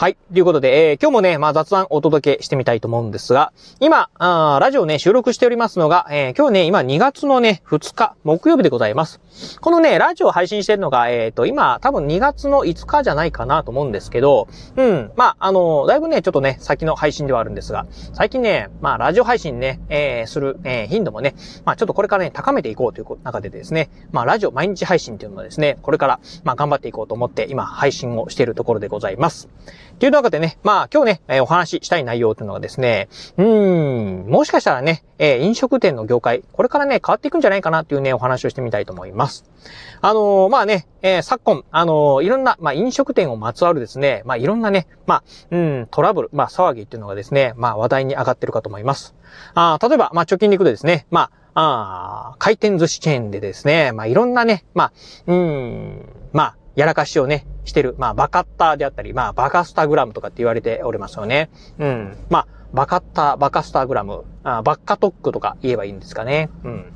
はい。ということで、えー、今日もね、まあ雑談お届けしてみたいと思うんですが、今、あラジオね、収録しておりますのが、えー、今日ね、今2月のね、2日、木曜日でございます。このね、ラジオ配信してるのが、えっ、ー、と、今、多分2月の5日じゃないかなと思うんですけど、うん、まあ、あの、だいぶね、ちょっとね、先の配信ではあるんですが、最近ね、まあ、ラジオ配信ね、えー、する、えー、頻度もね、まあ、ちょっとこれからね、高めていこうという中でですね、まあ、ラジオ毎日配信っていうのはですね、これから、まあ、頑張っていこうと思って、今、配信をしているところでございます。という中でね、まあ今日ね、えー、お話ししたい内容というのがですね、うーん、もしかしたらね、えー、飲食店の業界、これからね、変わっていくんじゃないかなっていうね、お話をしてみたいと思います。あのー、まあね、えー、昨今、あのー、いろんな、まあ飲食店をまつわるですね、まあいろんなね、まあ、うん、トラブル、まあ騒ぎっていうのがですね、まあ話題に上がってるかと思います。あ例えば、まあ直近でいくとですね、まあ、あ回転寿司チェーンでですね、まあいろんなね、まあ、うん、まあ、やらかしをね、してる。まあ、バカッターであったり、まあ、バカスタグラムとかって言われておりますよね。うん。まあ、バカッター、バカスタグラム、あバッカトックとか言えばいいんですかね。うん。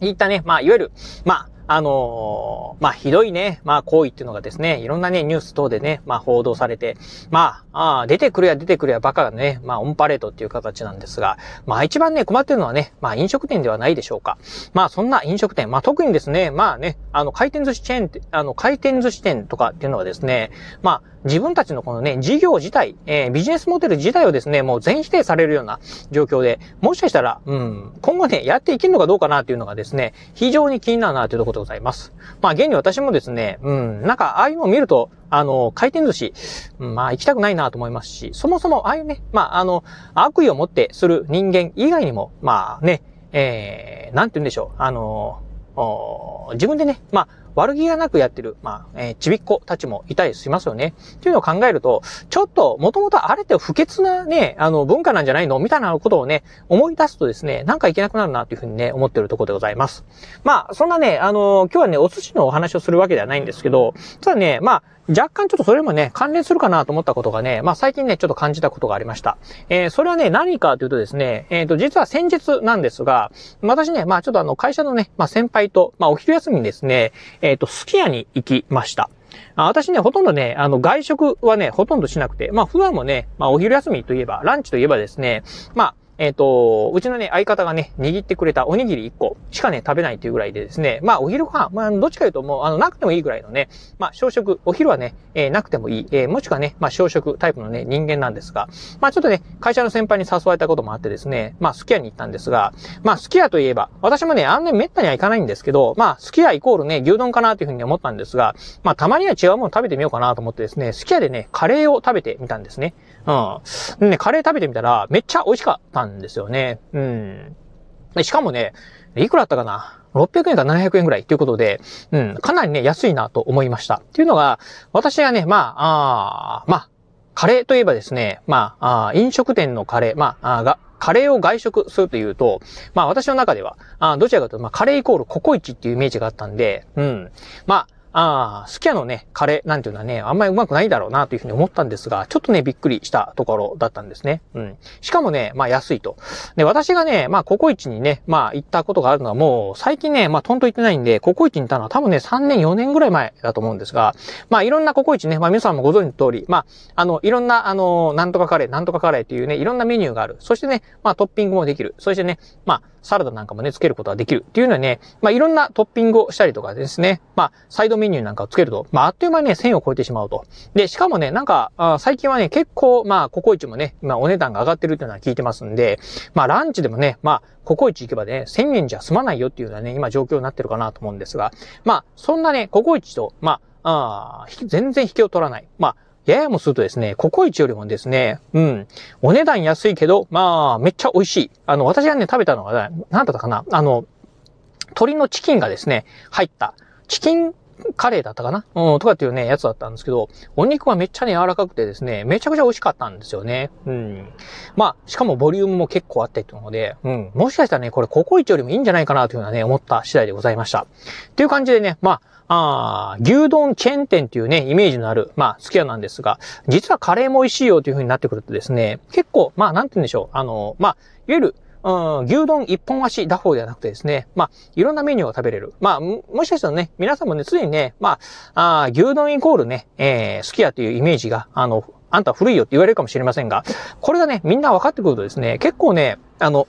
いったね、まあ、いわゆる、まあ、あのー、まあ、ひどいね、まあ、行為っていうのがですね、いろんなね、ニュース等でね、まあ、報道されて、まあ、あ出てくるや出てくるやバカがね、まあ、オンパレードっていう形なんですが、まあ、一番ね、困ってるのはね、まあ、飲食店ではないでしょうか。まあ、そんな飲食店、まあ、特にですね、まあね、あの、回転寿司チェーンって、あの、回転寿司店とかっていうのはですね、まあ、自分たちのこのね、事業自体、えー、ビジネスモデル自体をですね、もう全否定されるような状況で、もしかしたら、うん、今後ね、やっていけるのかどうかなっていうのがですね、非常に気になるなというところでございます。まあ、現に私もですね、うん、なんか、ああいうのを見ると、あの、回転寿司、まあ、行きたくないなと思いますし、そもそも、ああいうね、まあ、あの、悪意を持ってする人間以外にも、まあね、えー、なんて言うんでしょう、あの、自分でね、まあ、悪気がなくやってる、まあ、えー、ちびっ子たちもいたりしますよね。っていうのを考えると、ちょっと、もともとあれって不潔なね、あの、文化なんじゃないの？みたいなことをね、思い出すとですね、なんかいけなくなるなというふうにね、思ってるところでございます。まあ、そんなね、あの、今日はね、お寿司のお話をするわけではないんですけど、ただね、まあ、若干ちょっとそれもね、関連するかなと思ったことがね、まあ最近ね、ちょっと感じたことがありました。えー、それはね、何かというとですね、えっ、ー、と、実は先日なんですが、私ね、まあちょっとあの、会社のね、まあ先輩と、まあお昼休みにですね、えっ、ー、と、すき家に行きました。私ね、ほとんどね、あの、外食はね、ほとんどしなくて、まあ、普段もね、まあ、お昼休みといえば、ランチといえばですね、まあ、えっ、ー、と、うちのね、相方がね、握ってくれたおにぎり1個しかね、食べないっていうぐらいでですね、まあ、お昼ご飯、まあ、どっちかというともう、あの、なくてもいいぐらいのね、まあ、小食、お昼はね、えー、なくてもいい、えー、もしくはね、まあ、小食タイプのね、人間なんですが、まあ、ちょっとね、会社の先輩に誘われたこともあってですね、まあ、すき家に行ったんですが、まあ、すき家といえば、私もね、あんなに滅多には行かないんですけど、まあ、すき家イコールね、牛丼かなというふうに思ったんですが、まあ、たまには違うもの食べてみようかなと思ってですね、すき家でね、カレーを食べてみたんですね。うん。ね、カレー食べてみたら、めっちゃ美味しかったんんですよね。うん。しかもね、いくらあったかな ?600 円か700円ぐらいということで、うん、かなりね、安いなと思いました。っていうのが、私がね、まあ、あまあ、カレーといえばですね、まあ、あ飲食店のカレー、まあ、あが、カレーを外食するというと、まあ私の中では、あどちらかというと、まあカレーイコールココイチっていうイメージがあったんで、うん。まあ、ああ、すき家のね、カレーなんていうのはね、あんまりうまくないだろうなというふうに思ったんですが、ちょっとね、びっくりしたところだったんですね。うん。しかもね、まあ安いと。で、私がね、まあココイチにね、まあ行ったことがあるのはもう、最近ね、まあとんと行ってないんで、ココイチに行ったのは多分ね、3年、4年ぐらい前だと思うんですが、まあいろんなココイチね、まあ皆さんもご存知の通り、まあ、あの、いろんな、あの、なんとかカレー、なんとかカレーっていうね、いろんなメニューがある。そしてね、まあトッピングもできる。そしてね、まあ、サラダなんかもね、つけることができるっていうのはね、まあ、いろんなトッピングをしたりとかですね、まあ、サイドメニューなんかをつけると、まあ、あっという間にね、1000を超えてしまうと。で、しかもね、なんか、あ最近はね、結構、まあ、ココイチもね、今お値段が上がってるっていうのは聞いてますんで、まあ、ランチでもね、まあ、ココイチ行けばね、1000円じゃ済まないよっていうのはね、今状況になってるかなと思うんですが、まあ、そんなね、ココイチと、まあ、あ全然引けを取らない。まあ、ややもするとですね、ココイチよりもですね、うん、お値段安いけど、まあ、めっちゃ美味しい。あの、私がね、食べたのが、なんだったかなあの、鶏のチキンがですね、入った、チキンカレーだったかな？うん、とかっていうね、やつだったんですけど、お肉はめっちゃね、柔らかくてですね、めちゃくちゃ美味しかったんですよね。うん。まあ、しかもボリュームも結構あってっていうので、うん。もしかしたらね、これココイチよりもいいんじゃないかなというのはね、思った次第でございました。っていう感じでね、まあ、あ牛丼チェーン店っていうね、イメージのある、まあ、スキヤなんですが、実はカレーも美味しいよという風になってくるとですね、結構、まあ、なんて言うんでしょう。あの、まあ、いわゆる、うん、牛丼一本足打法ではなくてですね、まあ、いろんなメニューを食べれる。まあ、もしかしたらね、皆さんもね、ついにね、まあ、あ牛丼イコールね、えー、好きやというイメージが、あの、あんた古いよって言われるかもしれませんが、これがね、みんな分かってくるとですね、結構ね、あの、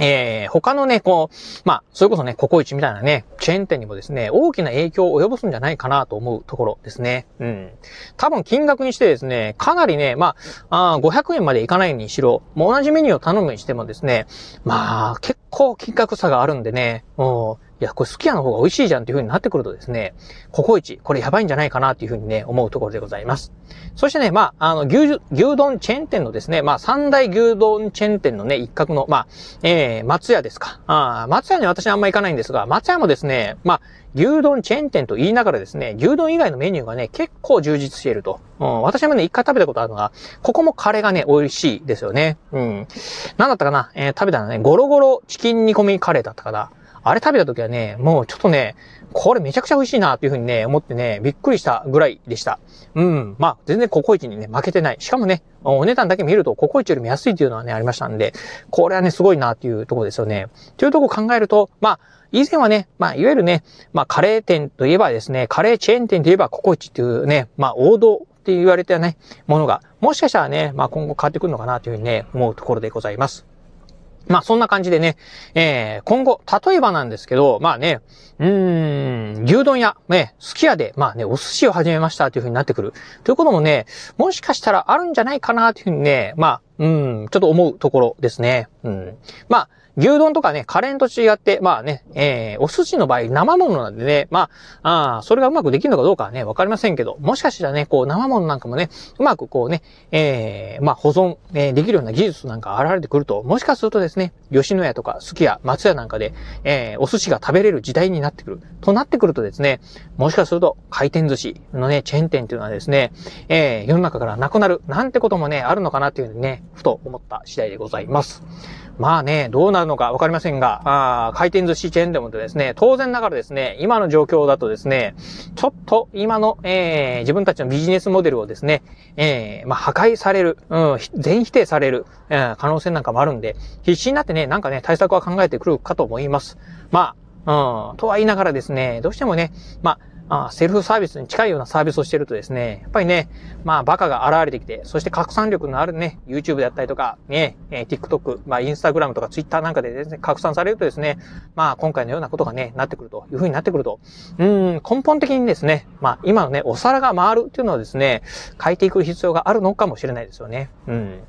えー、他のね、こう、まあ、それこそね、ココイチみたいなね、チェーン店にもですね、大きな影響を及ぼすんじゃないかなと思うところですね。うん。多分金額にしてですね、かなりね、まあ、あ500円までいかないにしろ、もう同じメニューを頼むにしてもですね、まあ、結構金額差があるんでね、うん。いや、これすき家の方が美味しいじゃんっていう風になってくるとですね、ココイチ、これやばいんじゃないかなっていう風にね、思うところでございます。そしてね、まあ、あの、牛、牛丼チェーン店のですね、まあ、三大牛丼チェーン店のね、一角の、まあ、えー、松屋ですか。あ松屋に私あんま行かないんですが、松屋もですね、まあ、牛丼チェーン店と言いながらですね、牛丼以外のメニューがね、結構充実していると。うん、私もね、一回食べたことあるのが、ここもカレーがね、美味しいですよね。うん。なんだったかな？えー、食べたのね、ゴロゴロチキン煮込みカレーだったかな。あれ食べた時はね、もうちょっとね、これめちゃくちゃ美味しいなっていうふうにね、思ってね、びっくりしたぐらいでした。うん。まあ、全然ココイチにね、負けてない。しかもね、お値段だけ見るとココイチよりも安いっていうのはね、ありましたんで、これはね、すごいなっていうところですよね。というとこ考えると、まあ、以前はね、まあ、いわゆるね、まあ、カレー店といえばですね、カレーチェーン店といえばココイチっていうね、まあ、王道って言われてね、ものが、もしかしたらね、まあ、今後変わってくるのかなというふうにね、思うところでございます。まあそんな感じでね、えー、今後、例えばなんですけど、まあね、うーん、牛丼屋、ね、すき家で、まあね、お寿司を始めましたというふうになってくる。ということもね、もしかしたらあるんじゃないかなというふうにね、まあ、うん、ちょっと思うところですね。うん。まあ、牛丼とかね、カレーと違って、まあね、えー、お寿司の場合生物なんでね、まあ、あそれがうまくできるのかどうかはね、わかりませんけど、もしかしたらね、こう、生物なんかもね、うまくこうね、えー、まあ、保存、えー、できるような技術なんか現れてくると、もしかするとですね、吉野家とか、すき家、松屋なんかで、えー、お寿司が食べれる時代になってくる。となってくるとですね、もしかすると、回転寿司のね、チェーン店っていうのはですね、えー、世の中からなくなる、なんてこともね、あるのかなっていうふうにね、ふと思った次第でございます。まあね、どうなるのかわかりませんが、あ回転寿司チェーンでもですね、当然ながらですね、今の状況だとですね、ちょっと今の、えー、自分たちのビジネスモデルをですね、えー、まあ破壊される、うん、全否定される、えー、可能性なんかもあるんで、必死になってね、なんかね、対策は考えてくるかと思います。まあ、うん、とは言いながらですね、どうしてもね、まあ、まあセルフサービスに近いようなサービスをしてるとですね、やっぱりね、まあバカが現れてきて、そして拡散力のあるね、YouTube であったりとか、ね、え、TikTok、まあ Instagram とか Twitter なんかでですね、拡散されるとですね、まあ今回のようなことがね、なってくるという風になってくると、うん、根本的にですね、まあ今のね、お皿が回るっていうのはですね、変えていく必要があるのかもしれないですよね。うん。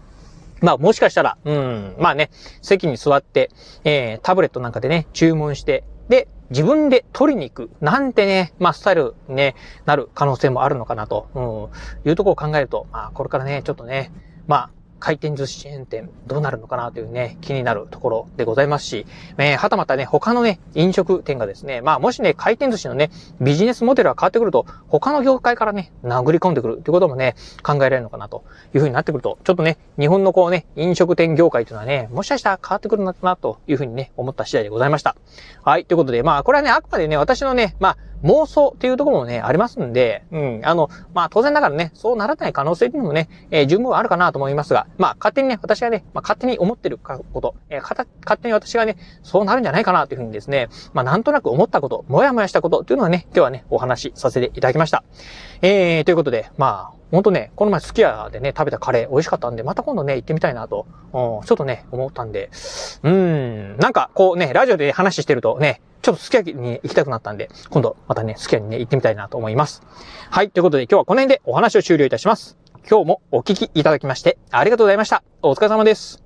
まあもしかしたら、うん、まあね、席に座って、えー、タブレットなんかでね、注文して、で、自分で取りに行く、なんてね、まあ、スタイル、ね、なる可能性もあるのかなと、うん、いうところを考えると、まあ、これからね、ちょっとね、まあ、回転寿司チェーン店どうなるのかなというね、気になるところでございますし、えー、はたまたね、他のね、飲食店がですね、まあもしね、回転寿司のね、ビジネスモデルが変わってくると、他の業界からね、殴り込んでくるということもね、考えられるのかなというふうになってくると、ちょっとね、日本のこうね、飲食店業界というのはね、もしかしたら変わってくるのかなというふうにね、思った次第でございました。はい、ということで、まあこれはね、あくまでね、私のね、まあ、妄想っていうところもね、ありますんで、うん、あの、まあ当然ながらね、そうならない可能性っていうのもね、えー、十分あるかなと思いますが、まあ勝手にね、私がね、まあ勝手に思ってること、えー、勝手に私がね、そうなるんじゃないかなというふうにですね、まあなんとなく思ったこと、もやもやしたことっていうのはね、今日はね、お話しさせていただきました。えー、ということで、まあ、ほんとね、この前すき家でね、食べたカレー美味しかったんで、また今度ね、行ってみたいなと、ちょっとね、思ったんで、うん、なんかこうね、ラジオで話してるとね、ちょっとすき家に行きたくなったんで、今度またね、すき家にね、行ってみたいなと思います。はい、ということで今日はこの辺でお話を終了いたします。今日もお聞きいただきまして、ありがとうございました。お疲れ様です。